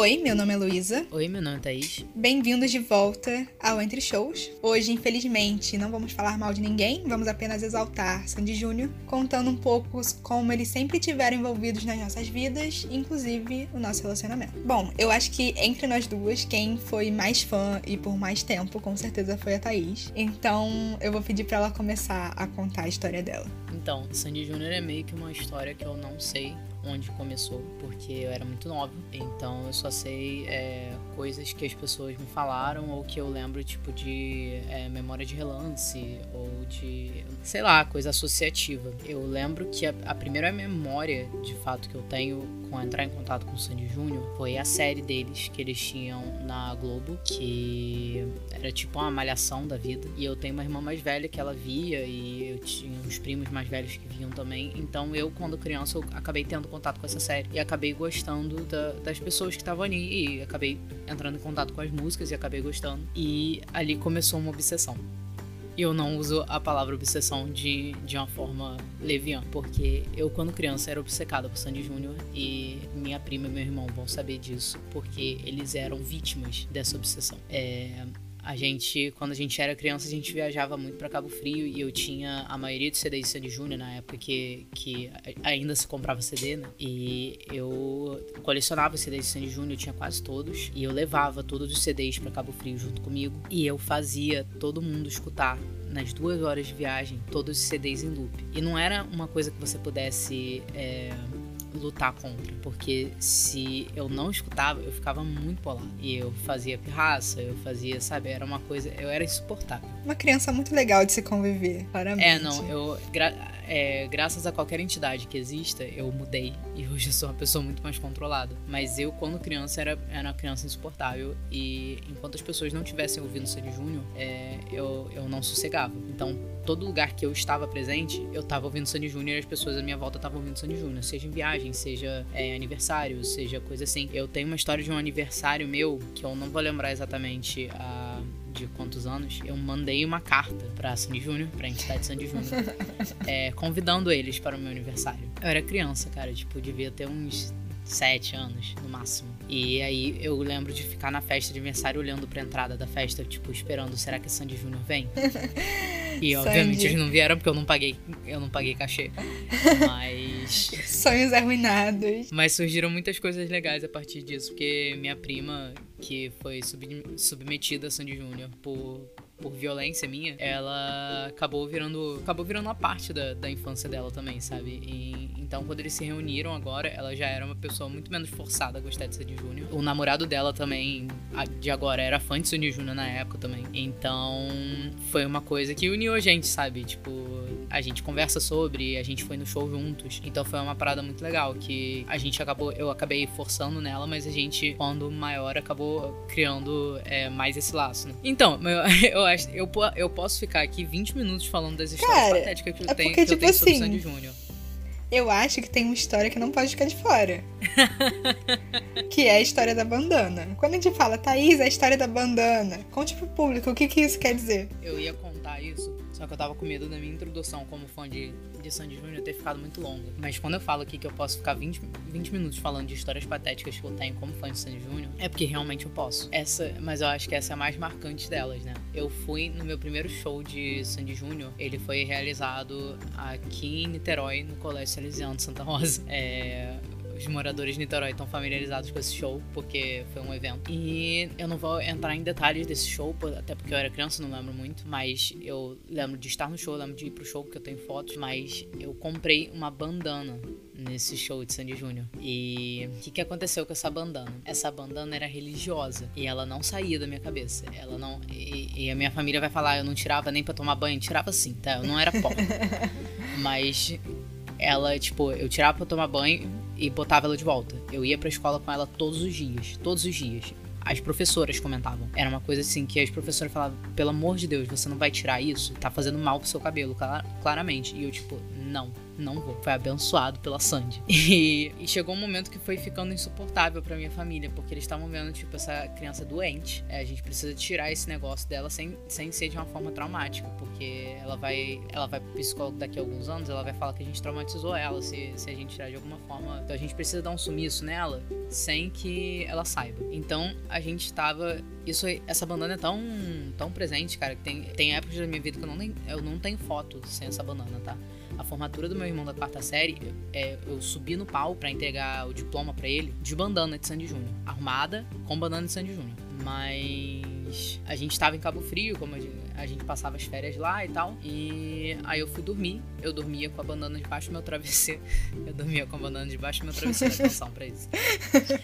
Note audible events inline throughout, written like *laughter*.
Oi, meu nome é Luísa. Oi, meu nome é Thaís. Bem-vindos de volta ao Entre Shows. Hoje, infelizmente, não vamos falar mal de ninguém, vamos apenas exaltar Sandy Júnior, contando um pouco como eles sempre tiveram envolvidos nas nossas vidas, inclusive o nosso relacionamento. Bom, eu acho que entre nós duas, quem foi mais fã e por mais tempo, com certeza foi a Thaís. Então, eu vou pedir para ela começar a contar a história dela. Então, Sandy Júnior é meio que uma história que eu não sei onde começou, porque eu era muito nova. Então eu só sei é, coisas que as pessoas me falaram ou que eu lembro, tipo, de é, memória de relance ou de, sei lá, coisa associativa. Eu lembro que a, a primeira memória, de fato, que eu tenho com entrar em contato com o Sandy Júnior foi a série deles que eles tinham na Globo, que era tipo uma malhação da vida. E eu tenho uma irmã mais velha que ela via e eu tinha uns primos mais velhos que viam também. Então eu, quando criança, eu acabei tendo contato com essa série e acabei gostando da, das pessoas que estavam ali e acabei entrando em contato com as músicas e acabei gostando. E ali começou uma obsessão eu não uso a palavra obsessão de, de uma forma leviana, porque eu, quando criança, era obcecada por Sandy Júnior e minha prima e meu irmão vão saber disso, porque eles eram vítimas dessa obsessão. É, a gente, quando a gente era criança, a gente viajava muito para Cabo Frio e eu tinha a maioria dos CDs de Sandy Júnior na época que, que ainda se comprava CD, né? E eu colecionava os CDs de Sandy Júnior, eu tinha quase todos. E eu levava todos os CDs para Cabo Frio junto comigo. E eu fazia todo mundo escutar nas duas horas de viagem todos os CDs em loop. E não era uma coisa que você pudesse. É lutar contra, porque se eu não escutava, eu ficava muito bolado. E eu fazia pirraça, eu fazia, sabe, era uma coisa, eu era insuportável. Uma criança muito legal de se conviver, claramente. É, não, eu gra é, graças a qualquer entidade que exista, eu mudei e hoje eu sou uma pessoa muito mais controlada. Mas eu, quando criança, era, era uma criança insuportável e enquanto as pessoas não tivessem ouvido Sandy Júnior, é, eu, eu não sossegava. Então, todo lugar que eu estava presente, eu estava ouvindo Sandy Júnior e as pessoas à minha volta estavam ouvindo Sandy Júnior, seja em viagem, seja é, aniversário, seja coisa assim. Eu tenho uma história de um aniversário meu que eu não vou lembrar exatamente a de quantos anos, eu mandei uma carta pra Sandy Júnior, pra entidade Sandy Júnior, *laughs* é, convidando eles para o meu aniversário. Eu era criança, cara, tipo, devia ter uns sete anos, no máximo. E aí eu lembro de ficar na festa de aniversário olhando pra entrada da festa, tipo, esperando, será que a Sandy Júnior vem? *laughs* E obviamente eles não vieram porque eu não paguei, eu não paguei cachê. Mas. *laughs* Sonhos arruinados. Mas surgiram muitas coisas legais a partir disso, porque minha prima, que foi sub submetida a Sandy Júnior por por violência minha, ela acabou virando acabou virando uma parte da, da infância dela também, sabe? E, então, quando eles se reuniram agora, ela já era uma pessoa muito menos forçada a gostar de Sandy Júnior. O namorado dela também, de agora, era fã de Sandy Júnior na época também. Então, foi uma coisa que uniu a gente, sabe? Tipo, a gente conversa sobre, a gente foi no show juntos. Então, foi uma parada muito legal que a gente acabou, eu acabei forçando nela, mas a gente, quando maior, acabou criando é, mais esse laço, né? Então, *laughs* eu, eu acho, eu, eu posso ficar aqui 20 minutos falando das histórias Cara, patéticas que eu, é tenho, porque, que tipo eu tenho sobre assim, Sandy Júnior. Eu acho que tem uma história que não pode ficar de fora. *laughs* que é a história da bandana. Quando a gente fala, Thaís, é a história da bandana, conte pro público o que, que isso quer dizer. Eu ia contar isso só que eu tava com medo da minha introdução como fã de, de Sandy Júnior ter ficado muito longa. Mas quando eu falo aqui que eu posso ficar 20, 20 minutos falando de histórias patéticas que eu tenho como fã de Sandy Júnior, é porque realmente eu posso. Essa, mas eu acho que essa é a mais marcante delas, né? Eu fui no meu primeiro show de Sandy Júnior, ele foi realizado aqui em Niterói, no Colégio Salesiano de Santa Rosa. É, os moradores de Niterói estão familiarizados com esse show, porque foi um evento. E eu não vou entrar em detalhes desse show, até porque eu era criança, não lembro muito, mas eu lembro de estar no show, lembro de ir pro show, porque eu tenho fotos, mas eu comprei uma bandana nesse show de Sandy Júnior. E o que, que aconteceu com essa bandana? Essa bandana era religiosa e ela não saía da minha cabeça. Ela não. E, e a minha família vai falar, eu não tirava nem para tomar banho, tirava sim, tá? Eu não era pobre. *laughs* Mas ela, tipo, eu tirava pra tomar banho e botava ela de volta. Eu ia pra escola com ela todos os dias. Todos os dias. As professoras comentavam. Era uma coisa assim que as professoras falavam: pelo amor de Deus, você não vai tirar isso? Tá fazendo mal pro seu cabelo, claramente. E eu, tipo, não, não vou. Foi abençoado pela Sandy. *laughs* E, e chegou um momento que foi ficando insuportável para minha família, porque eles estavam vendo, tipo, essa criança doente. É, a gente precisa tirar esse negócio dela sem, sem ser de uma forma traumática, porque ela vai, ela vai pro psicólogo daqui a alguns anos, ela vai falar que a gente traumatizou ela se, se a gente tirar de alguma forma. Então a gente precisa dar um sumiço nela sem que ela saiba. Então a gente tava. Isso, essa bandana é tão, tão presente, cara, que tem, tem épocas da minha vida que eu não, eu não tenho foto sem essa bandana, tá? A formatura do meu irmão da quarta série, é, eu subi no pau para entregar o diploma para ele de bandana de Sandy Júnior. Arrumada com bandana de Sandy Júnior. Mas a gente tava em Cabo Frio, como gente, a gente passava as férias lá e tal. E aí eu fui dormir. Eu dormia com a bandana debaixo do meu travesseiro. *laughs* Eu dormia com a bandana debaixo do meu travesseiro. Atenção pra isso. *laughs*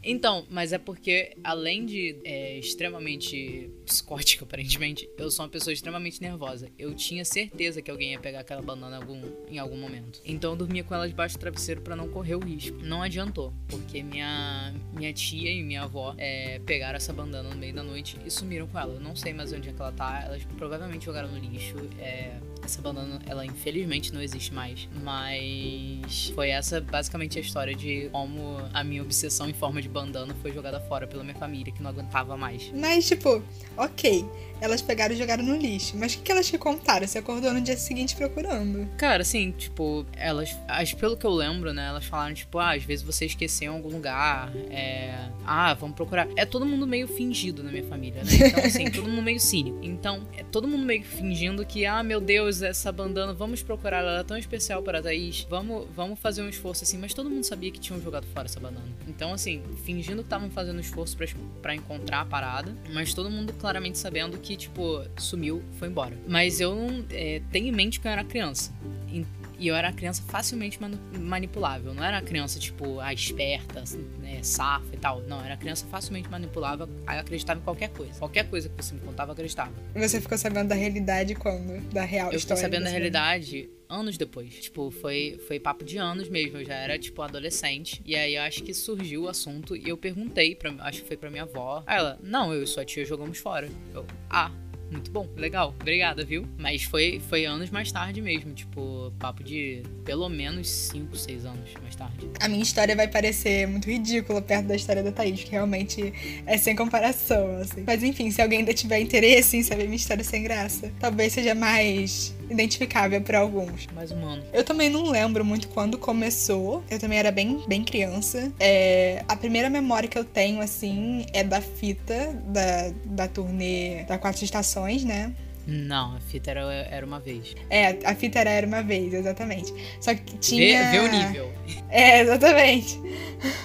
Então, mas é porque, além de é, extremamente psicótica, aparentemente, eu sou uma pessoa extremamente nervosa. Eu tinha certeza que alguém ia pegar aquela bandana em algum, em algum momento. Então eu dormia com ela debaixo do travesseiro para não correr o risco. Não adiantou, porque minha, minha tia e minha avó é, pegaram essa bandana no meio da noite e sumiram com ela. Eu não sei mais onde é que ela tá. Elas provavelmente jogaram no lixo. É, essa bandana, ela infelizmente não existe mais. Mas foi essa basicamente a história de como a minha obsessão em forma de bandana foi jogada fora pela minha família, que não aguentava mais. Mas, tipo, ok, elas pegaram e jogaram no lixo. Mas o que, que elas te contaram? Você acordou no dia seguinte procurando? Cara, assim, tipo, elas. As, pelo que eu lembro, né? Elas falaram, tipo, ah, às vezes você esqueceu em algum lugar. É. Ah, vamos procurar. É todo mundo meio fingido na minha família, né? Então, assim, *laughs* todo mundo meio cínico. Então, é todo mundo meio fingindo que, ah, meu Deus, essa bandana, vamos procurar, ela é tão especial para a Thaís. Vamos, vamos fazer um esforço assim. Mas todo mundo sabia que tinham jogado fora essa bandana. Então, assim, fingindo que estavam fazendo esforço para encontrar a parada. Mas todo mundo claramente sabendo que, tipo, sumiu, foi embora. Mas eu não é, tenho em mente que eu era criança. E eu era criança facilmente manipulável. Não era criança, tipo, a esperta, assim, né, safa e tal. Não, era criança facilmente manipulável. Aí acreditava em qualquer coisa. Qualquer coisa que você me contava, eu acreditava. Você ficou sabendo da realidade quando? Da real eu história? Eu fiquei sabendo da realidade anos depois. Tipo, foi, foi papo de anos mesmo. Eu já era, tipo, adolescente. E aí eu acho que surgiu o assunto e eu perguntei, pra, acho que foi pra minha avó. Aí ela, não, eu e sua tia jogamos fora. Eu, ah, muito bom, legal, obrigada, viu? Mas foi, foi anos mais tarde mesmo, tipo, papo de pelo menos 5, 6 anos mais tarde. A minha história vai parecer muito ridícula perto da história da Thaís, que realmente é sem comparação, assim. Mas enfim, se alguém ainda tiver interesse em saber minha história sem graça, talvez seja mais identificável para alguns. Mais humano. Eu também não lembro muito quando começou. Eu também era bem, bem criança. É, a primeira memória que eu tenho, assim, é da fita da, da turnê da Quatro Estações, né? Não, a fita era, era uma vez. É, a fita era, era uma vez, exatamente. Só que tinha. Vê, vê o nível. É, exatamente.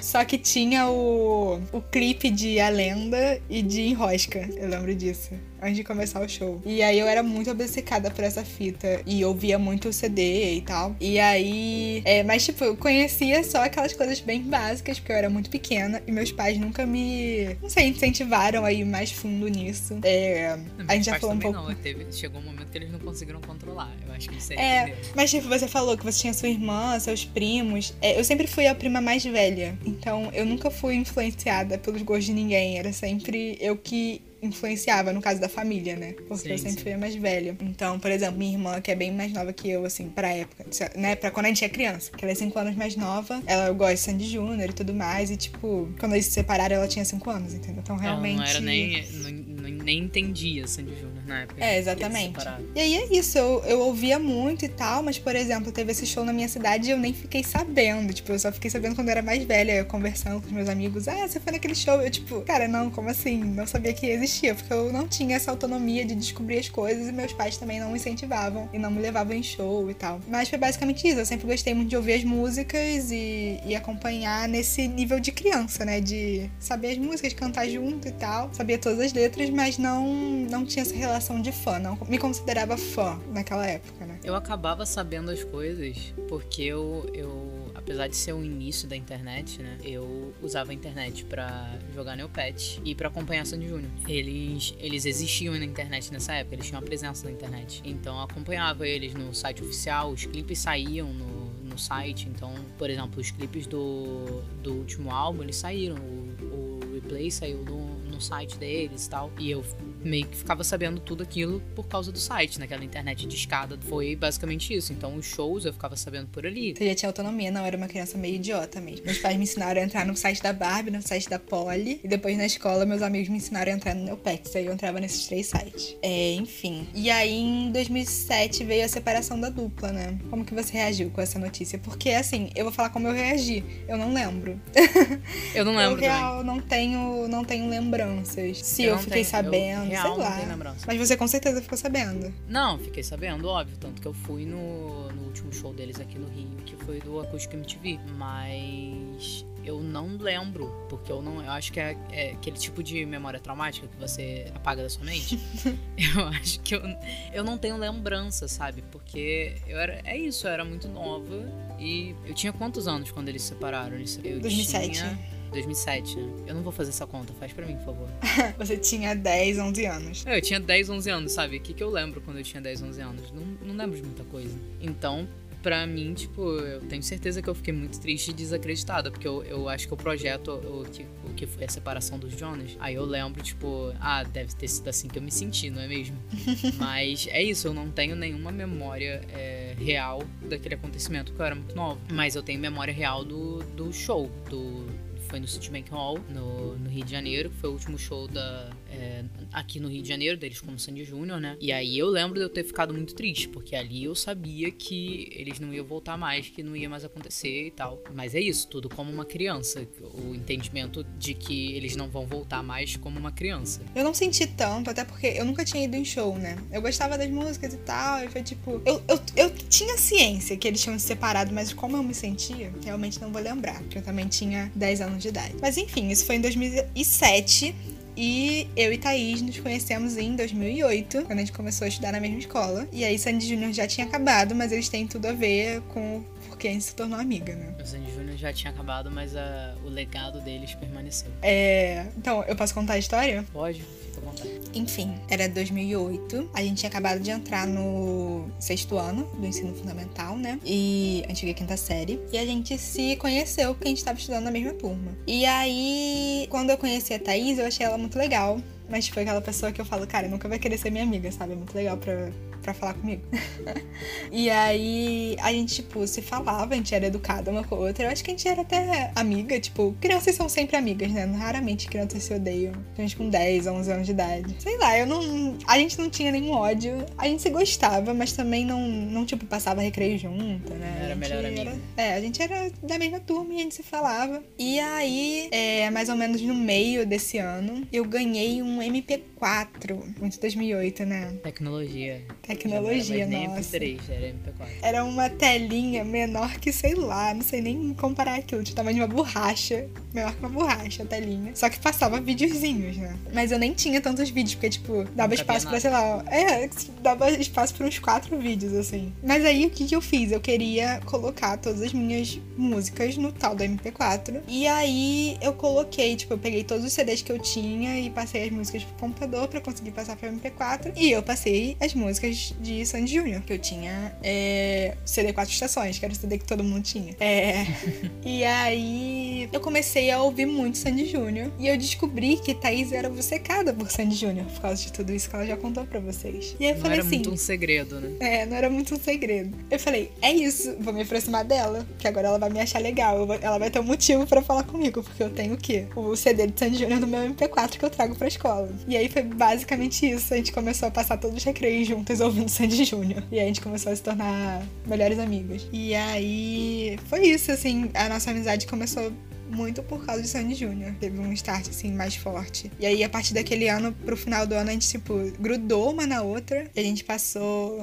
Só que tinha o, o clipe de A Lenda e de Enrosca. Eu lembro disso antes de começar o show. E aí eu era muito obcecada por essa fita. E ouvia muito o CD e tal. E aí. É, mas, tipo, eu conhecia só aquelas coisas bem básicas, porque eu era muito pequena. E meus pais nunca me. Não sei, incentivaram aí mais fundo nisso. É, a gente já falou um pouco. Não, teve, chegou um momento que eles não conseguiram controlar. Eu acho que isso é. Mas, tipo, você falou que você tinha sua irmã, seus primos. É, eu sempre fui a prima mais velha. Então, eu nunca fui influenciada pelos gostos de ninguém. Era sempre eu que influenciava, no caso da família, né? Porque sim, eu sempre sim. fui a mais velha. Então, por exemplo, minha irmã, que é bem mais nova que eu, assim, pra época, né? Pra quando a gente é criança, que ela é 5 anos mais nova, ela gosta de Sandy Júnior e tudo mais, e tipo, quando eles se separaram, ela tinha 5 anos, entendeu? Então, realmente. Não, não era nem. Não, nem entendia Sandy Júnior na época. É, exatamente. E aí é isso, eu, eu ouvia muito e tal, mas, por exemplo, teve esse show na minha cidade e eu nem fiquei sabendo. Tipo, eu só fiquei sabendo quando eu era mais velha, eu conversando com os meus amigos. Ah, você foi naquele show? Eu, tipo, cara, não, como assim? Não sabia que existia, porque eu não tinha essa autonomia de descobrir as coisas e meus pais também não me incentivavam e não me levavam em show e tal. Mas foi basicamente isso. Eu sempre gostei muito de ouvir as músicas e, e acompanhar nesse nível de criança, né? De saber as músicas, cantar junto e tal. Sabia todas as letras, mas não, não tinha essa relação de fã. Não me considerava fã naquela época, né? Eu acabava sabendo as coisas porque eu, eu apesar de ser o início da internet, né? Eu usava a internet para jogar Neopet e para acompanhar Sandy Júnior. Eles, eles existiam na internet nessa época, eles tinham uma presença na internet. Então eu acompanhava eles no site oficial, os clipes saíam no, no site. Então, por exemplo, os clipes do, do último álbum, eles saíram. O, o replay saiu no, no site deles e tal. E eu meio que ficava sabendo tudo aquilo por causa do site, naquela internet de escada. Foi basicamente isso. Então os shows eu ficava sabendo por ali. Você já tinha autonomia, não? Eu era uma criança meio idiota mesmo. Meus pais me ensinaram a entrar no site da Barbie, no site da Polly. E depois na escola, meus amigos me ensinaram a entrar no Neopex. Aí eu entrava nesses três sites. É, enfim. E aí em 2007 veio a separação da dupla, né? Como que você reagiu com essa notícia? Porque assim, eu vou falar como eu reagi. Eu não lembro. Eu não *laughs* lembro. Eu real não tenho, não tenho lembranças. Se eu, Eu fiquei tenho- eu sabendo, real não tenho lembrança. Mas você com certeza ficou sabendo. Não, fiquei sabendo, óbvio. Tanto que eu fui no, no último show deles aqui no Rio, que foi do Acústico MTV. Mas eu não lembro, porque eu não. Eu acho que é, é aquele tipo de memória traumática que você apaga da sua mente. *laughs* eu acho que eu, eu não tenho lembrança, sabe? Porque eu era. É isso, eu era muito nova. E eu tinha quantos anos quando eles se separaram? Eu 2007. Tinha 2007, né? Eu não vou fazer essa conta, faz pra mim, por favor. *laughs* Você tinha 10, 11 anos. É, Eu tinha 10, 11 anos, sabe? O que, que eu lembro quando eu tinha 10, 11 anos? Não, não lembro de muita coisa. Então, pra mim, tipo, eu tenho certeza que eu fiquei muito triste e desacreditada, porque eu, eu acho que o projeto, o que, o que foi a separação dos Jonas, aí eu lembro, tipo, ah, deve ter sido assim que eu me senti, não é mesmo? *laughs* Mas é isso, eu não tenho nenhuma memória é, real daquele acontecimento, porque eu era muito nova. Mas eu tenho memória real do, do show, do foi no Citibank Hall, no, no Rio de Janeiro, foi o último show da, é, aqui no Rio de Janeiro, deles como Sandy Júnior, né? E aí eu lembro de eu ter ficado muito triste, porque ali eu sabia que eles não iam voltar mais, que não ia mais acontecer e tal. Mas é isso, tudo como uma criança. O entendimento de que eles não vão voltar mais como uma criança. Eu não senti tanto, até porque eu nunca tinha ido em show, né? Eu gostava das músicas e tal, e foi tipo. Eu, eu, eu tinha ciência que eles tinham se separado, mas como eu me sentia, realmente não vou lembrar, porque eu também tinha 10 anos de idade. Mas enfim, isso foi em 2007. E eu e Thaís nos conhecemos em 2008, quando a gente começou a estudar na mesma escola. E aí Sandy Júnior já tinha acabado, mas eles têm tudo a ver com porque a gente se tornou amiga, né? O Sandy Júnior já tinha acabado, mas a- o legado deles permaneceu. É... Então, eu posso contar a história? Pode? Enfim, era 2008. A gente tinha acabado de entrar no sexto ano do ensino fundamental, né? E antiga quinta série. E a gente se conheceu porque a gente tava estudando na mesma turma. E aí, quando eu conheci a Thaís, eu achei ela muito legal. Mas foi aquela pessoa que eu falo, cara, nunca vai querer ser minha amiga, sabe? É muito legal pra, pra falar comigo. *laughs* e aí, a gente, tipo, se falava, a gente era educada uma com a outra. Eu acho que a gente era até amiga, tipo, crianças são sempre amigas, né? Raramente crianças se odeiam. A gente com 10, 11 anos de idade. Sei lá, eu não. A gente não tinha nenhum ódio. A gente se gostava, mas também não, não tipo, passava recreio junto, né? Era melhor amiga. era- é, a gente era da mesma turma e a gente se falava. E aí, é, mais ou menos no meio desse ano, eu ganhei um MP4. Muito 2008, né? Tecnologia. Tecnologia, Já não era nossa. nem MP3, era MP4. Era uma telinha menor que, sei lá, não sei nem comparar aquilo. De tamanho de uma borracha. Menor que uma borracha, a telinha. Só que passava videozinhos, né? Mas eu nem tinha tantos vídeos, porque, tipo, dava espaço pra, sei lá. É, dava espaço pra uns quatro vídeos, assim. Mas aí o que, que eu fiz? Eu queria colocar todas as minhas músicas no tal do MP4. E aí eu coloquei, tipo, eu peguei todos os CDs que eu tinha e passei as músicas pro computador pra conseguir passar pro MP4. E eu passei as músicas de Sandy Júnior, que eu tinha é, CD quatro estações, que era o CD que todo mundo tinha. É. *laughs* e aí eu comecei a ouvir muito Sandy Júnior. E eu descobri que Thaís era obcecada por Sandy Júnior, por causa de tudo isso que ela já contou pra vocês. E aí eu Não falei era assim. muito um segredo, né? É, não era muito um segredo. Eu falei, é isso, vou me aproximar dela, que agora ela vai me achar legal. vou- ela vai ter um motivo pra falar comigo, porque eu tenho o quê? O CD de Sandy Júnior no meu MP4 que eu trago pra escola. E aí foi basicamente isso. A gente começou a passar todos os recreios juntas ouvindo Sandy *laughs* Júnior. E aí a gente começou a se tornar melhores amigas. E aí foi isso, assim, a nossa amizade começou muito por causa de Sandy Júnior. Teve um start, assim, mais forte. E aí, a partir daquele ano pro final do ano, a gente, tipo, grudou uma na outra. E a gente passou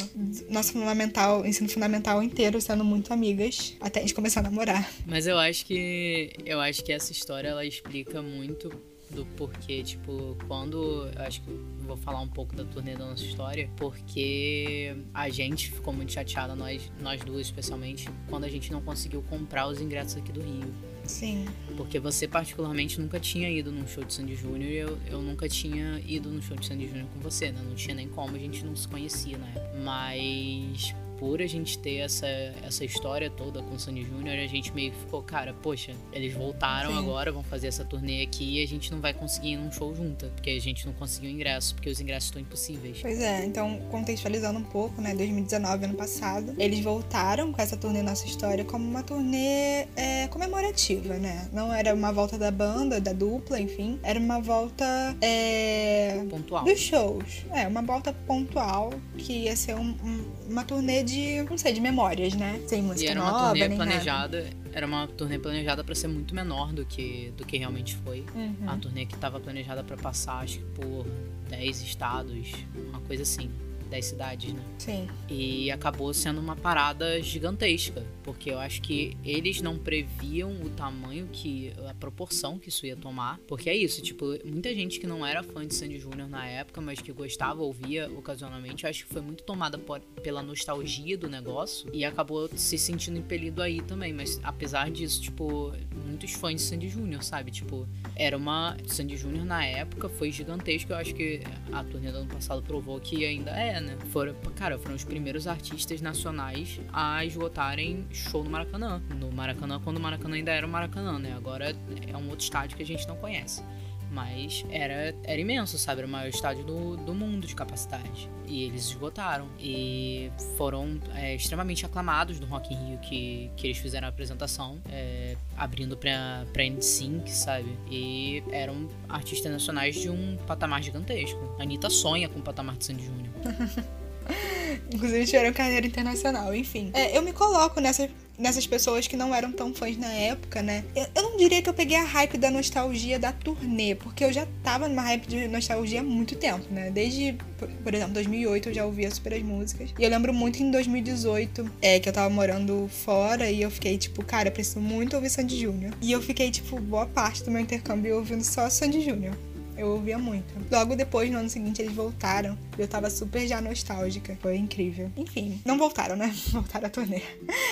nosso fundamental, ensino fundamental inteiro sendo muito amigas. Até a gente começar a namorar. Mas eu acho que eu acho que essa história ela explica muito do porquê, tipo, quando eu acho que vou falar um pouco da turnê da nossa história, porque a gente ficou muito chateada nós nós duas especialmente quando a gente não conseguiu comprar os ingressos aqui do Rio. Sim. Porque você, particularmente, nunca tinha ido num show de Sandy Júnior e eu, eu nunca tinha ido num show de Sandy Júnior com você, né? Não tinha nem como, a gente não se conhecia na época. Mas por a gente ter essa, essa história toda com o Sandy Júnior, a gente meio que ficou, cara, poxa, eles voltaram Sim. agora, vão fazer essa turnê aqui e a gente não vai conseguir ir num show junto, porque a gente não conseguiu ingresso, porque os ingressos estão impossíveis. Pois é, então contextualizando um pouco, né, 2019, ano passado, eles voltaram com essa turnê Nossa História como uma turnê é, comemorativa, né? Não era uma volta da banda, da dupla, enfim, era uma volta é, pontual dos shows. É, uma volta pontual que ia ser um, um, uma turnê de, não sei, de memórias, né? Sem música e era nova, uma turnê planejada, nada. era uma turnê planejada para ser muito menor do que do que realmente foi. Uhum. A turnê que estava planejada para passar acho que por 10 estados, uma coisa assim das cidades, né? Sim. E acabou sendo uma parada gigantesca, porque eu acho que eles não previam o tamanho que a proporção que isso ia tomar, porque é isso, tipo, muita gente que não era fã de Sandy Júnior na época, mas que gostava, ouvia ocasionalmente, eu acho que foi muito tomada por, pela nostalgia do negócio e acabou se sentindo impelido aí também, mas apesar disso, tipo, muitos fãs de Sandy Júnior, sabe? Tipo, era uma Sandy Júnior na época foi gigantesco, eu acho que a turnê do ano passado provou que ainda é né? Foram, cara, foram os primeiros artistas nacionais a esgotarem show no Maracanã. No Maracanã, quando o Maracanã ainda era o Maracanã, né? Agora é um outro estádio que a gente não conhece. Mas era, era imenso, sabe? Era o maior estádio do, do mundo de capacidade. E eles esgotaram. E foram é, extremamente aclamados no Rock in Rio que, que eles fizeram a apresentação, é, abrindo pra, pra NSYNC, sabe? E eram artistas nacionais de um patamar gigantesco. A Anitta sonha com o patamar de Sandy Júnior. *laughs* Inclusive tiveram carreira internacional, enfim. É, eu me coloco nessa nessas pessoas que não eram tão fãs na época, né? Eu, eu, não diria que eu peguei a hype da nostalgia da turnê, porque eu já tava numa hype de nostalgia há muito tempo, né? Desde, por, exemplo, 2008 eu já ouvia super as músicas. E eu lembro muito em 2018, é, que eu tava morando fora e eu fiquei tipo, cara, preciso muito ouvir Sandy Júnior. E eu fiquei, tipo, boa parte do meu intercâmbio ouvindo só Sandy Júnior. Eu ouvia muito. Logo depois, no ano seguinte, eles voltaram. Eu tava super já nostálgica. Foi incrível. Enfim, não voltaram, né? *laughs* Voltaram a turnê.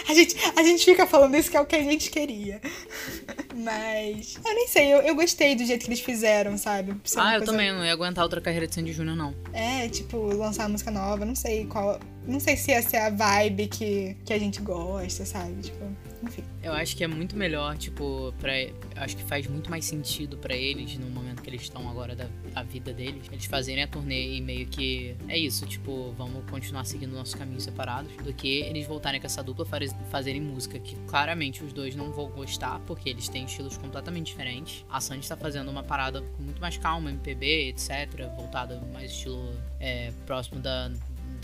A gente, a gente fica falando isso que é o que a gente queria. *laughs* Mas. Eu nem sei, eu, eu gostei do jeito que eles fizeram, sabe? ah, eu coisa... também. Não ia aguentar outra carreira de Sandy Júnior, não. É, tipo, lançar música nova. Não sei qual. Não sei se essa é a vibe que, que a gente gosta, sabe? Tipo enfim. Eu acho que é muito melhor, tipo, pra, acho que faz muito mais sentido para eles no momento que eles estão agora da, da, vida deles, eles fazerem a turnê e meio que é isso, tipo, vamos continuar seguindo nossos caminhos separados, do que eles voltarem com essa dupla faz, fazerem música que claramente os dois não vão gostar, porque eles têm estilos completamente diferentes. A Sandy está fazendo uma parada muito mais calma, MPB, etc, voltada mais estilo é, próximo da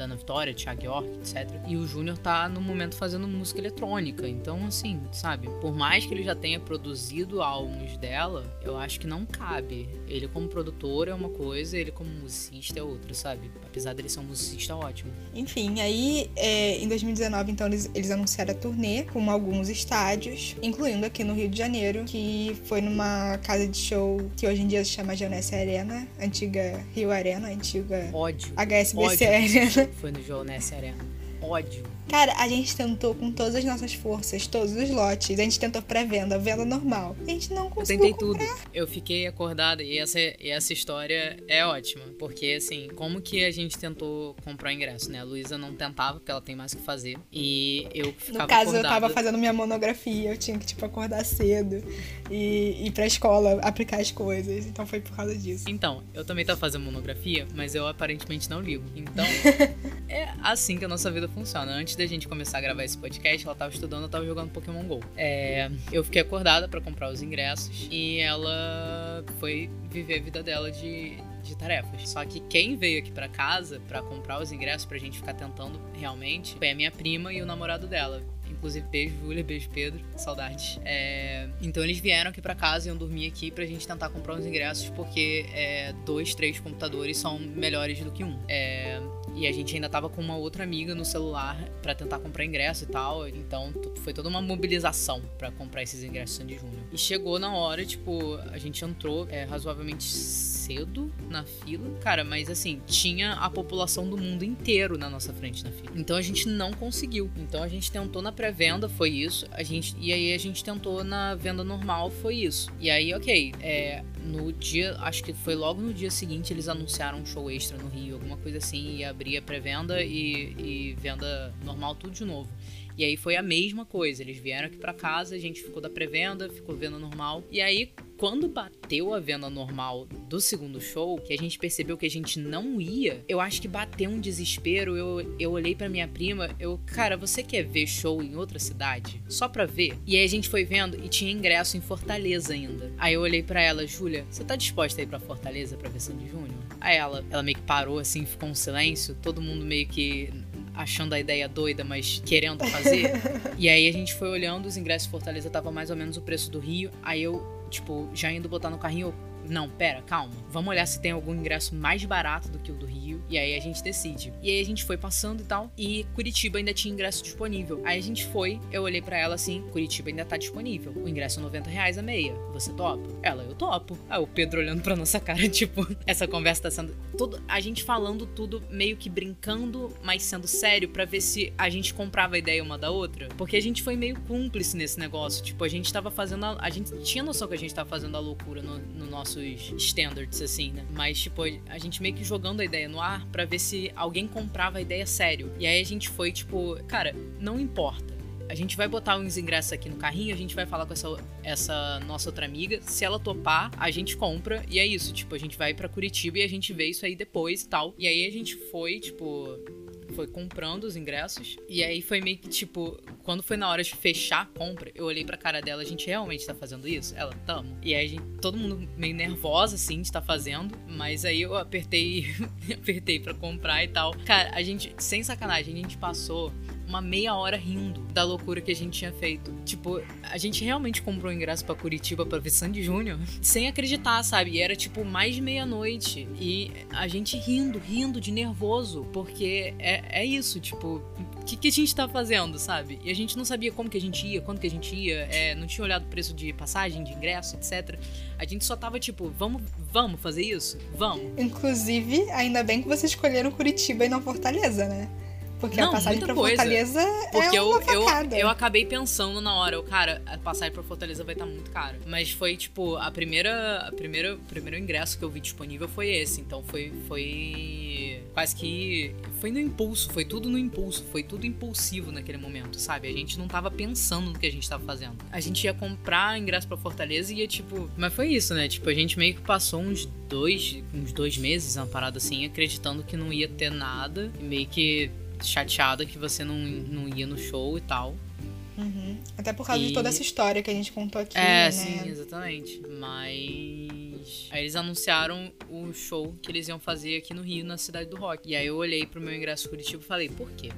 da Ana Vitória, Thiago York, etc. E o Júnior tá no momento fazendo música eletrônica. Então, assim, sabe? Por mais que ele já tenha produzido álbuns dela, eu acho que não cabe. Ele como produtor é uma coisa, ele como musicista é outra, sabe? Apesar dele ser um musicista ótimo. Enfim, aí é, em 2019, então, eles, eles anunciaram a turnê com alguns estádios, incluindo aqui no Rio de Janeiro, que foi numa casa de show que hoje em dia se chama Janesse Arena, antiga Rio Arena, antiga Ódio. HSBC Ódio. Arena foi no jogo nessa Arena. Ódio. Cara, a gente tentou com todas as nossas forças, todos os lotes. A gente tentou pré-venda, venda normal. A gente não conseguiu. Eu tentei comprar. tudo. Eu fiquei acordada e essa, e essa história é ótima. Porque, assim, como que a gente tentou comprar o ingresso, né? A Luísa não tentava, porque ela tem mais o que fazer. E eu ficava. No caso, acordada... eu tava fazendo minha monografia, eu tinha que, tipo, acordar cedo e ir pra escola aplicar as coisas. Então foi por causa disso. Então, eu também tava fazendo monografia, mas eu aparentemente não ligo. Então, *laughs* é assim que a nossa vida funciona. Antes da gente começar a gravar esse podcast, ela tava estudando, eu tava jogando Pokémon GO. É, eu fiquei acordada para comprar os ingressos e ela foi viver a vida dela de, de tarefas. Só que quem veio aqui para casa para comprar os ingressos pra gente ficar tentando realmente foi a minha prima e o namorado dela. Inclusive, beijo, Júlia, beijo, Pedro. Saudades. É... Então, eles vieram aqui para casa e iam dormir aqui pra gente tentar comprar uns ingressos, porque é, dois, três computadores são melhores do que um. É... E a gente ainda tava com uma outra amiga no celular para tentar comprar ingresso e tal. Então foi toda uma mobilização para comprar esses ingressos Sandy Júnior. E chegou na hora, tipo, a gente entrou é, razoavelmente cedo na fila. Cara, mas assim, tinha a população do mundo inteiro na nossa frente na fila. Então a gente não conseguiu. Então a gente tentou na pré-venda, foi isso. A gente, e aí a gente tentou na venda normal, foi isso. E aí, ok, é, no dia, acho que foi logo no dia seguinte, eles anunciaram um show extra no Rio, alguma coisa assim, ia abria pré-venda e, e venda normal tudo de novo. E aí foi a mesma coisa. Eles vieram aqui para casa, a gente ficou da pré-venda, ficou venda normal. E aí, quando bateu a venda normal do segundo show, que a gente percebeu que a gente não ia, eu acho que bateu um desespero. Eu, eu olhei para minha prima, eu, cara, você quer ver show em outra cidade? Só pra ver? E aí a gente foi vendo e tinha ingresso em Fortaleza ainda. Aí eu olhei para ela, Júlia, você tá disposta a ir pra Fortaleza pra ver Sandy Júnior? Aí ela, ela meio que parou assim, ficou um silêncio, todo mundo meio que achando a ideia doida, mas querendo fazer. *laughs* e aí a gente foi olhando, os ingressos de Fortaleza tava mais ou menos o preço do Rio. Aí eu, tipo, já indo botar no carrinho, não, pera, calma. Vamos olhar se tem algum ingresso mais barato do que o do Rio. E aí a gente decide. E aí a gente foi passando e tal. E Curitiba ainda tinha ingresso disponível. Aí a gente foi, eu olhei para ela assim: Curitiba ainda tá disponível. O ingresso é 90 reais a meia. Você topa? Ela, eu topo. Aí o Pedro olhando pra nossa cara, *laughs* tipo, essa conversa tá sendo. Tudo, a gente falando tudo meio que brincando, mas sendo sério, para ver se a gente comprava a ideia uma da outra. Porque a gente foi meio cúmplice nesse negócio. Tipo, a gente tava fazendo. A, a gente tinha noção que a gente tava fazendo a loucura no, no nosso nossos standards, assim, né? Mas, tipo, a gente meio que jogando a ideia no ar para ver se alguém comprava a ideia sério. E aí a gente foi, tipo, cara, não importa. A gente vai botar uns ingressos aqui no carrinho, a gente vai falar com essa, essa nossa outra amiga. Se ela topar, a gente compra. E é isso, tipo, a gente vai para Curitiba e a gente vê isso aí depois e tal. E aí a gente foi, tipo, foi comprando os ingressos. E aí foi meio que tipo, quando foi na hora de fechar a compra, eu olhei pra cara dela, a gente realmente tá fazendo isso? Ela, tamo. E aí gente, todo mundo meio nervosa, assim, de estar tá fazendo. Mas aí eu apertei, *laughs* apertei pra comprar e tal. Cara, a gente, sem sacanagem, a gente passou uma meia hora rindo da loucura que a gente tinha feito. Tipo, a gente realmente comprou ingresso para Curitiba pra ver Sandy Júnior *laughs* sem acreditar, sabe? E era tipo mais meia-noite. E a gente rindo, rindo de nervoso, porque é, é isso, tipo, o que, que a gente tá fazendo, sabe? E a gente não sabia como que a gente ia, quando que a gente ia, é, não tinha olhado o preço de passagem, de ingresso, etc. A gente só tava tipo, vamos, vamos fazer isso? Vamos. Inclusive, ainda bem que vocês escolheram Curitiba e não Fortaleza, né? Porque não, a passagem pra coisa. Fortaleza Porque é uma eu, eu, eu acabei pensando na hora, o cara, a passagem pra Fortaleza vai estar tá muito cara. Mas foi, tipo, a primeira, a primeira, o primeiro ingresso que eu vi disponível foi esse. Então foi, foi quase que... Foi no impulso, foi tudo no impulso. Foi tudo impulsivo naquele momento, sabe? A gente não tava pensando no que a gente tava fazendo. A gente ia comprar ingresso pra Fortaleza e ia, tipo... Mas foi isso, né? Tipo, a gente meio que passou uns dois, uns dois meses, uma parada assim, acreditando que não ia ter nada. E meio que chateada que você não, não ia no show e tal. Uhum. Até por causa e... de toda essa história que a gente contou aqui. É, né? sim, exatamente. Mas. Aí eles anunciaram o show que eles iam fazer aqui no Rio, na cidade do rock. E aí eu olhei pro meu ingresso Curitiba e falei, por quê?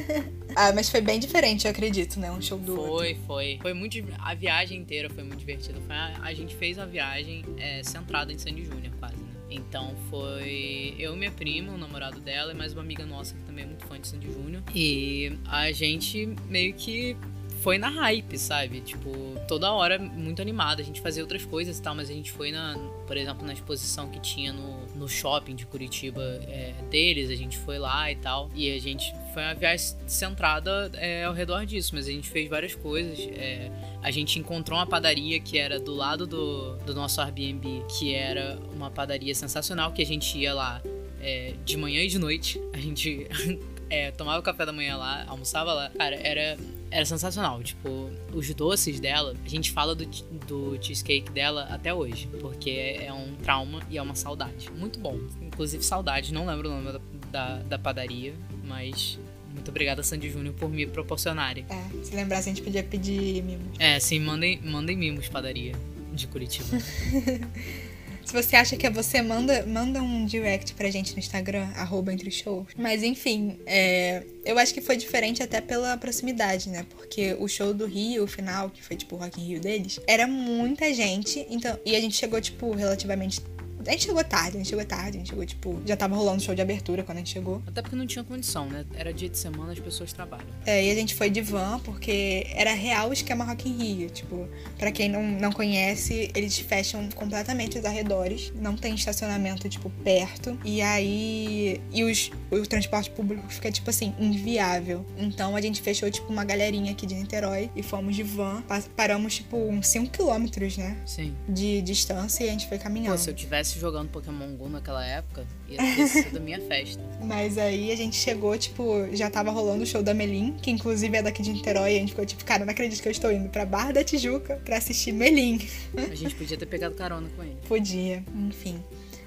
*laughs* ah, mas foi bem diferente, eu acredito, né? Um show do Foi, outro. foi. Foi muito. A viagem inteira foi muito divertida. Foi a, a gente fez a viagem é, centrada em Sandy Júnior, quase. Então foi eu, minha prima, o namorado dela e mais uma amiga nossa que também é muito fã de Sandy Júnior. E a gente meio que foi na hype, sabe? Tipo, toda hora muito animada. A gente fazia outras coisas e tal, mas a gente foi na, por exemplo, na exposição que tinha no, no shopping de Curitiba é, deles, a gente foi lá e tal. E a gente foi uma viagem centrada é, ao redor disso, mas a gente fez várias coisas. É, a gente encontrou uma padaria que era do lado do, do nosso Airbnb, que era uma padaria sensacional, que a gente ia lá é, de manhã e de noite. A gente *laughs* é, tomava café da manhã lá, almoçava lá. Cara, era, era sensacional. Tipo, os doces dela, a gente fala do, do cheesecake dela até hoje, porque é um trauma e é uma saudade. Muito bom. Inclusive, saudade, não lembro o nome da, da, da padaria, mas muito obrigada, Sandy Júnior, por me proporcionarem. É, se lembrasse, a gente podia pedir mimos. É, sim, mandem, mandem mimos, padaria de Curitiba. *laughs* Se você acha que é você, manda, manda um direct pra gente no Instagram, arroba entre shows. Mas enfim, é, eu acho que foi diferente até pela proximidade, né? Porque o show do Rio, o final, que foi tipo o Rock in Rio deles, era muita gente. Então, e a gente chegou, tipo, relativamente a gente chegou tarde, a gente chegou tarde, a gente chegou, tipo, já tava rolando show de abertura quando a gente chegou. Até porque não tinha condição, né? Era dia de semana, as pessoas trabalham. É, e a gente foi de van, porque era real o esquema Rock in Rio. Tipo, pra quem não, não conhece, eles fecham completamente os arredores. Não tem estacionamento, tipo, perto. E aí. E os, o transporte público fica, tipo assim, inviável. Então a gente fechou, tipo, uma galerinha aqui de Niterói e fomos de van. Paramos, tipo, uns 5 quilômetros, né? Sim. De distância e a gente foi caminhando. Pô, se eu tivesse tivesse jogando Pokémon GO naquela época, ia ter sido a minha festa. *laughs* Mas aí a gente chegou, tipo, já tava rolando o show da Melim, que inclusive é daqui de Niterói, e a gente ficou tipo, cara, não acredito que eu estou indo pra Barra da Tijuca pra assistir Melim. A gente podia ter pegado carona com ele. Podia, enfim.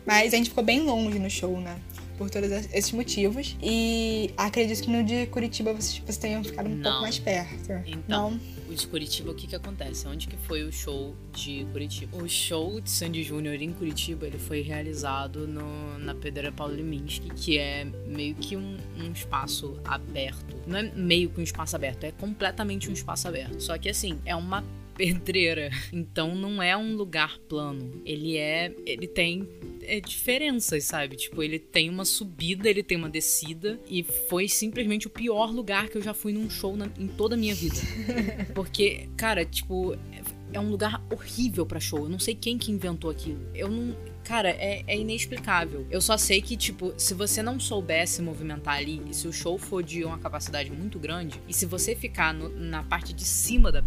Mas a gente ficou bem longe no show, né? Por todos esses motivos. E acredito que no de Curitiba vocês, vocês tenham ficado um Não. pouco mais perto. Então. Não. O de Curitiba, o que que acontece? Onde que foi o show de Curitiba? O show de Sandy Júnior em Curitiba, ele foi realizado no, na Pedreira Paulo Leminski, que é meio que um, um espaço aberto. Não é meio que um espaço aberto, é completamente um espaço aberto. Só que assim, é uma pedreira. Então não é um lugar plano. Ele é. Ele tem é, diferenças, sabe? Tipo, ele tem uma subida, ele tem uma descida. E foi simplesmente o pior lugar que eu já fui num show na- em toda a minha vida. *laughs* Porque, cara, tipo, é um lugar horrível pra show. Eu não sei quem que inventou aquilo. Eu não. Cara, é, é inexplicável. Eu só sei que, tipo, se você não soubesse movimentar ali, e se o show for de uma capacidade muito grande, e se você ficar no- na parte de cima da,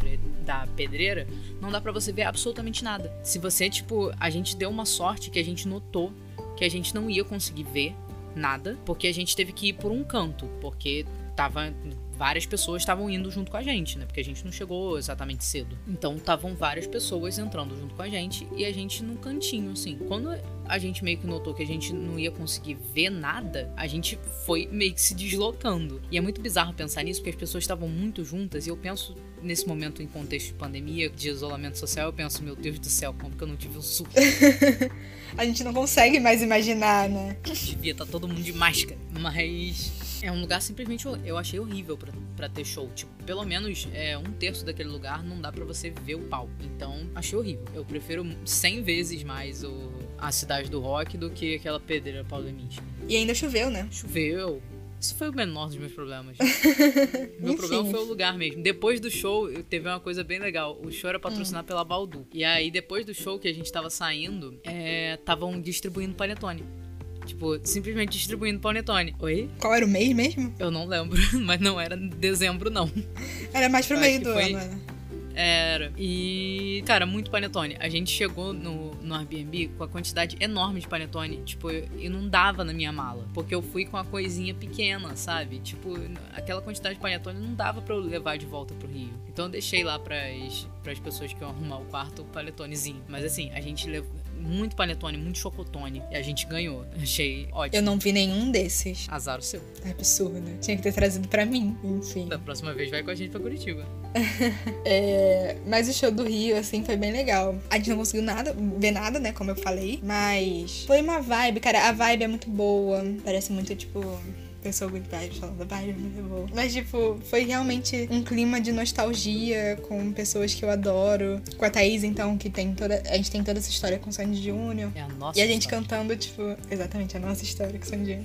da pedreira, não dá pra você ver absolutamente nada. Se você, tipo, a gente deu uma sorte que a gente notou que a gente não ia conseguir ver nada, porque a gente teve que ir por um canto, porque tava várias pessoas estavam indo junto com a gente, né? Porque a gente não chegou exatamente cedo. Então estavam várias pessoas entrando junto com a gente e a gente num cantinho assim. Quando a gente meio que notou que a gente não ia conseguir ver nada, a gente foi meio que se deslocando. E é muito bizarro pensar nisso, porque as pessoas estavam muito juntas e eu penso nesse momento em contexto de pandemia, de isolamento social, eu penso, meu Deus do céu, como que eu não tive um surto? *laughs* A gente não consegue mais imaginar, né? Devia estar todo mundo de máscara. Mas é um lugar simplesmente eu achei horrível pra, pra ter show. Tipo, pelo menos é, um terço daquele lugar não dá pra você ver o palco. Então, achei horrível. Eu prefiro 100 vezes mais o, a cidade do rock do que aquela pedreira Paulo Leminski. E ainda choveu, né? Choveu. Isso foi o menor dos meus problemas. *laughs* Meu Enfim. problema foi o lugar mesmo. Depois do show, teve uma coisa bem legal. O show era patrocinado pela Baldu. E aí, depois do show que a gente tava saindo, estavam distribuindo panetone. Tipo, simplesmente distribuindo panetone. Oi? Qual era o mês mesmo? Eu não lembro, *laughs* mas não era dezembro, não. Era mais pro Eu meio do foi- ano, né? Era. E, cara, muito panetone. A gente chegou no, no Airbnb com a quantidade enorme de panetone, tipo, e não dava na minha mala. Porque eu fui com a coisinha pequena, sabe? Tipo, aquela quantidade de panetone não dava pra eu levar de volta pro Rio. Então eu deixei lá pras, pras pessoas que iam arrumar o quarto o panetonezinho. Mas assim, a gente levou muito panetone, muito chocotone. E a gente ganhou. Achei ótimo. Eu não vi nenhum desses. Azar o seu. É absurdo. Tinha que ter trazido pra mim, enfim. Da próxima vez vai com a gente pra Curitiba. *laughs* É, mas o show do Rio, assim, foi bem legal. A gente não conseguiu nada, ver nada, né? Como eu falei. Mas foi uma vibe, cara. A vibe é muito boa. Parece muito, tipo. Pessoa good vibes falando, a vibe é muito boa. Mas, tipo, foi realmente um clima de nostalgia com pessoas que eu adoro. Com a Thaís, então, que tem toda. A gente tem toda essa história com o Sandy Júnior. É a nossa E a gente história. cantando, tipo, exatamente a nossa história com o Sandy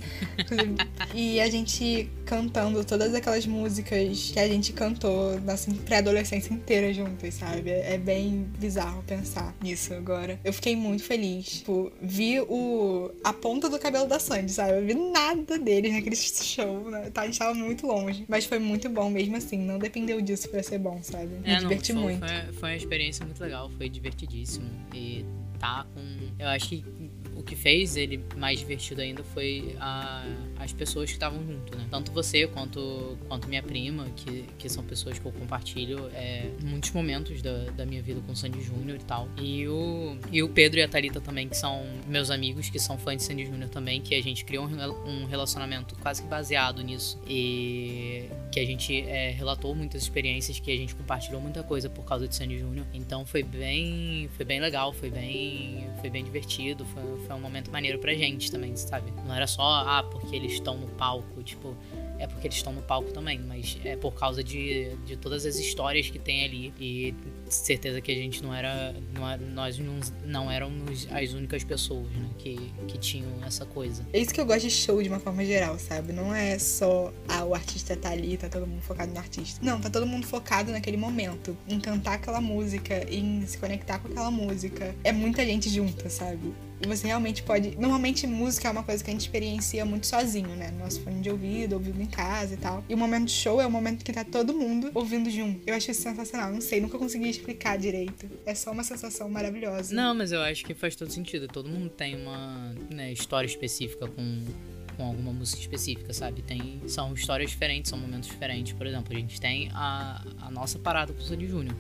Júnior. *laughs* E a gente cantando todas aquelas músicas que a gente cantou nossa pré-adolescência inteira juntas, sabe? É é bem bizarro pensar nisso agora. Eu fiquei muito feliz. Tipo, vi o... a ponta do cabelo da Sandy, sabe? Eu vi nada deles naquele *laughs* show, né? Tá, a gente tava muito longe. Mas foi muito bom mesmo assim. Não dependeu disso pra ser bom, sabe? Me É, não, diverti o show muito. Foi, foi uma experiência muito legal, foi divertidíssimo. E tá com. Eu acho que que fez ele mais divertido ainda foi a- as pessoas que estavam junto, né? Tanto você quanto, quanto minha prima, que, que são pessoas que eu compartilho é, muitos momentos da, da minha vida com o Sandy Júnior e tal. E o, e o Pedro e a Thalita também, que são meus amigos, que são fãs de Sandy Júnior também, que a gente criou um um relacionamento quase que baseado nisso. E que a gente é, relatou muitas experiências, que a gente compartilhou muita coisa por causa de Sandy Júnior. Então foi bem, foi bem legal, foi bem, foi bem divertido, foi, foi um momento maneiro pra gente também, sabe? Não era só, ah, porque eles estão no palco, tipo, é porque eles estão no palco também, mas é por causa de, de todas as histórias que tem ali e certeza que a gente não era, não era nós não, não éramos as únicas pessoas, né, que, que tinham essa coisa. É isso que eu gosto de show de uma forma geral, sabe? Não é só, ah, o artista tá ali, tá todo mundo focado no artista. Não, tá todo mundo focado naquele momento. Em cantar aquela música, em se conectar com aquela música. É muita gente junta, sabe? Você realmente pode. Normalmente, música é uma coisa que a gente experiencia muito sozinho, né? Nosso fone de ouvido, ouvido em casa e tal. E o momento de show é o momento que tá todo mundo ouvindo junto. Eu acho isso sensacional. Não sei, nunca consegui explicar direito. É só uma sensação maravilhosa. Não, mas eu acho que faz todo sentido. Todo mundo tem uma né, história específica com com alguma música específica, sabe? Tem, são histórias diferentes, são momentos diferentes. Por exemplo, a gente tem a, a nossa parada com o Sandy Júnior.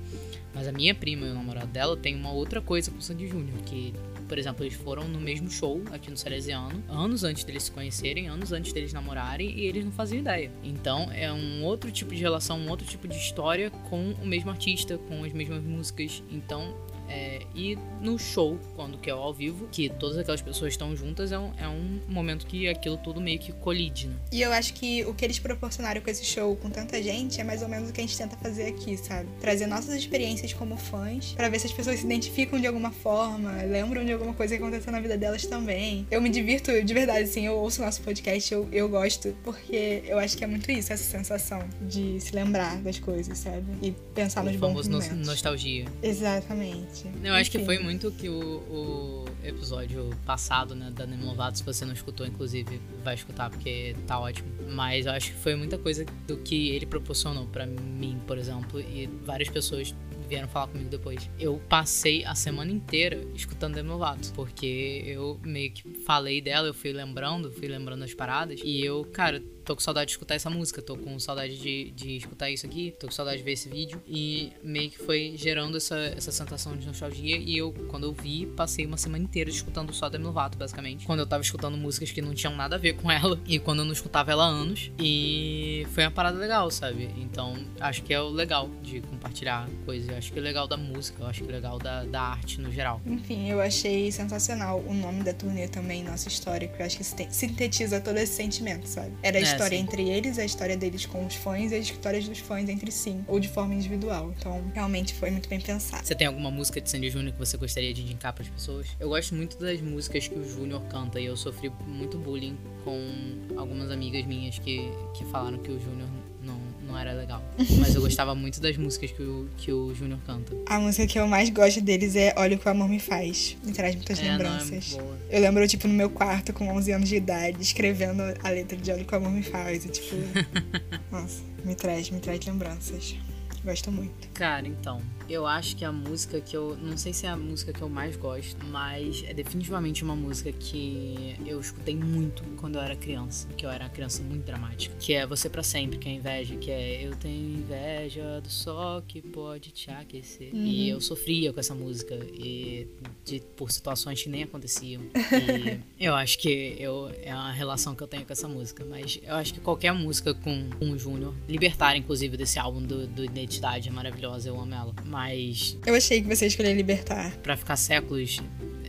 Mas a minha prima e o namorado dela tem uma outra coisa com o Sandy Júnior, que por exemplo, eles foram no mesmo show aqui no Salesiano, anos antes deles se conhecerem, anos antes deles namorarem, e eles não faziam ideia. Então é um outro tipo de relação, um outro tipo de história com o mesmo artista, com as mesmas músicas. Então é, e no show, quando que é ao vivo, que todas aquelas pessoas estão juntas, é um, é um momento que aquilo tudo meio que colide, né? E eu acho que o que eles proporcionaram com esse show com tanta gente é mais ou menos o que a gente tenta fazer aqui, sabe? Trazer nossas experiências como fãs, para ver se as pessoas se identificam de alguma forma, lembram de alguma coisa que aconteceu na vida delas também. Eu me divirto de verdade, assim, eu ouço nosso podcast, eu, eu gosto, porque eu acho que é muito isso, essa sensação de se lembrar das coisas, sabe? E pensar o nos bons no momentos. nostalgia. Exatamente. Eu acho que foi muito que o, o episódio passado, né, da Nemo Lovato, se você não escutou, inclusive, vai escutar porque tá ótimo. Mas eu acho que foi muita coisa do que ele proporcionou para mim, por exemplo, e várias pessoas vieram falar comigo depois. Eu passei a semana inteira escutando Demi Lovato, porque eu meio que falei dela, eu fui lembrando, fui lembrando as paradas, e eu, cara, tô com saudade de escutar essa música, tô com saudade de, de escutar isso aqui, tô com saudade de ver esse vídeo. E meio que foi gerando essa, essa sensação de nostalgia. E eu, quando eu vi, passei uma semana inteira escutando só Demi Lovato, basicamente. Quando eu tava escutando músicas que não tinham nada a ver com ela. *laughs* E quando eu não escutava ela há anos. E foi uma parada legal, sabe? Então, acho que é o legal de compartilhar coisas. Eu acho que é legal da música, eu acho que é legal da, da arte no geral. Enfim, eu achei sensacional o nome da turnê também, Nossa História, que eu acho que sintetiza todo esse sentimento, sabe? Era é, história entre eles, a história deles com os fãs e as histórias dos fãs entre si, ou de forma individual. Então, realmente foi muito bem pensado. Você tem alguma música de Sandy Júnior que você gostaria de indicar para as pessoas? Eu gosto muito das músicas que o Júnior canta e eu sofri muito bullying com algumas amigas minhas que, que falaram que o Júnior não, era legal. Mas eu gostava muito das músicas que o, que o Júnior canta. A música que eu mais gosto deles é Olha o que o Amor Me Faz. Me traz muitas é, lembranças. Não, é. Eu lembro, tipo, no meu quarto, com 11 anos de idade, escrevendo a letra de Olha o que o Amor Me Faz. E, tipo, *laughs* nossa, me traz, me traz lembranças. Gosto muito. Cara, então, eu acho que a música que eu. Não sei se é a música que eu mais gosto, mas é definitivamente uma música que eu escutei muito quando eu era criança. Que eu era uma criança muito dramática. Que é Você para Sempre, que é inveja, que é Eu tenho inveja do sol que pode te aquecer. Uhum. E eu sofria com essa música. E de, por situações que nem aconteciam. *laughs* E eu acho que eu, é uma relação que eu tenho com essa música. Mas eu acho que qualquer música com, com o Júnior, Libertar, inclusive, desse álbum do, do Identidade, é maravilhosa. Eu amo ela. Mas. Eu achei que você escolheu Libertar. Pra ficar séculos.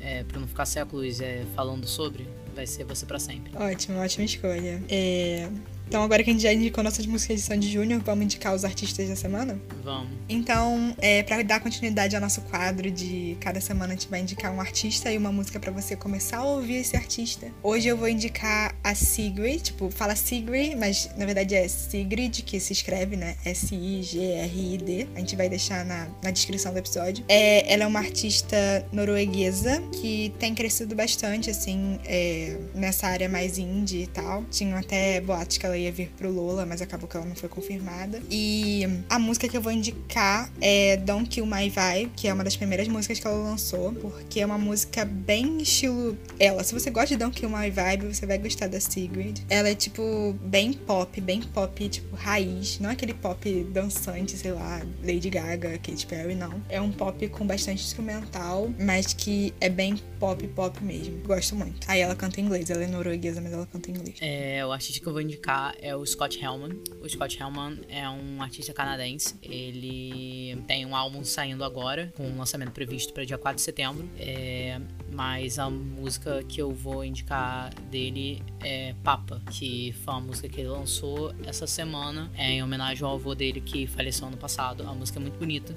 É, pra não ficar séculos é, falando sobre, vai ser você para sempre. Ótimo, ótima escolha. É, então, agora que a gente já indicou nossas músicas de Sandy Júnior, vamos indicar os artistas da semana? Vamos. Então, é, para dar continuidade ao nosso quadro de cada semana a gente vai indicar um artista e uma música para você começar a ouvir esse artista. Hoje eu vou indicar a Sigrid, tipo, fala Sigrid, mas na verdade é Sigrid, que se escreve, né? S-I-G-R-I-D. A gente vai deixar na, na descrição do episódio. É, ela é uma artista norueguesa que tem crescido bastante, assim, é, nessa área mais indie e tal. Tinham até boatos que ela ela ia vir pro Lola, mas acabou que ela não foi confirmada. E a música que eu vou indicar é Don't Kill My Vibe, que é uma das primeiras músicas que ela lançou, porque é uma música bem estilo ela. Se você gosta de Don't Kill My Vibe, você vai gostar da Sigrid. Ela é tipo bem pop, bem pop, tipo raiz, não é aquele pop dançante, sei lá, Lady Gaga, Katy Perry, não. É um pop com bastante instrumental, mas que é bem pop, pop mesmo. Gosto muito. Aí ela canta em inglês, ela é norueguesa, mas ela canta em inglês. É, o artista que eu vou indicar é o Scott Helman. O Scott Helman é um artista canadense. Ele tem um álbum saindo agora, com um lançamento previsto para dia 4 de setembro. É, mas a música que eu vou indicar dele é Papa, que foi uma música que ele lançou essa semana é, em homenagem ao avô dele que faleceu ano passado. A música é muito bonita.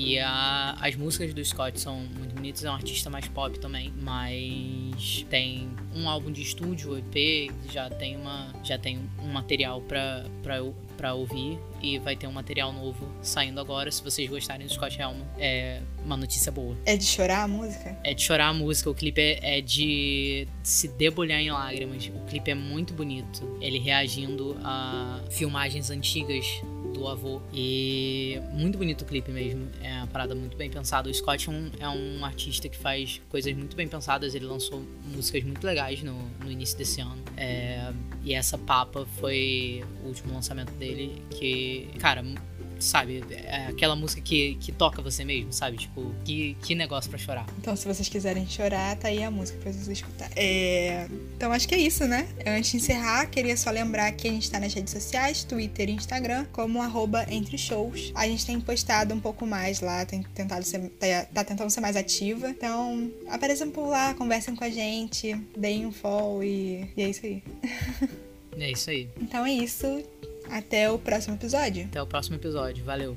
E a, as músicas do Scott são muito bonitas, é um artista mais pop também, mas tem um álbum de estúdio, EP, já tem uma já tem um material para pra ouvir e vai ter um material novo saindo agora. Se vocês gostarem do Scott Helm, é uma notícia boa. É de chorar a música? É de chorar a música, o clipe é, é de se debulhar em lágrimas. O clipe é muito bonito. Ele reagindo a filmagens antigas do avô. E muito bonito o clipe mesmo. É uma parada muito bem pensada. O Scott é um, é um artista que faz coisas muito bem pensadas. Ele lançou músicas muito legais no, no início desse ano. É, e essa Papa foi o último lançamento dele. Que, cara, sabe? É aquela música que, que toca você mesmo, sabe? Tipo, que, que negócio para chorar. Então, se vocês quiserem chorar, tá aí a música pra vocês escutar. É... Então, acho que é isso, né? Antes de encerrar, queria só lembrar que a gente tá nas redes sociais, Twitter e Instagram, como arroba entre shows. A gente tem postado um pouco mais lá, tem tentado ser, tá, tá tentando ser mais ativa. Então, apareçam por lá, conversem com a gente, deem um follow e, e é isso aí. *laughs* É isso aí. Então é isso. Até o próximo episódio. Até o próximo episódio. Valeu.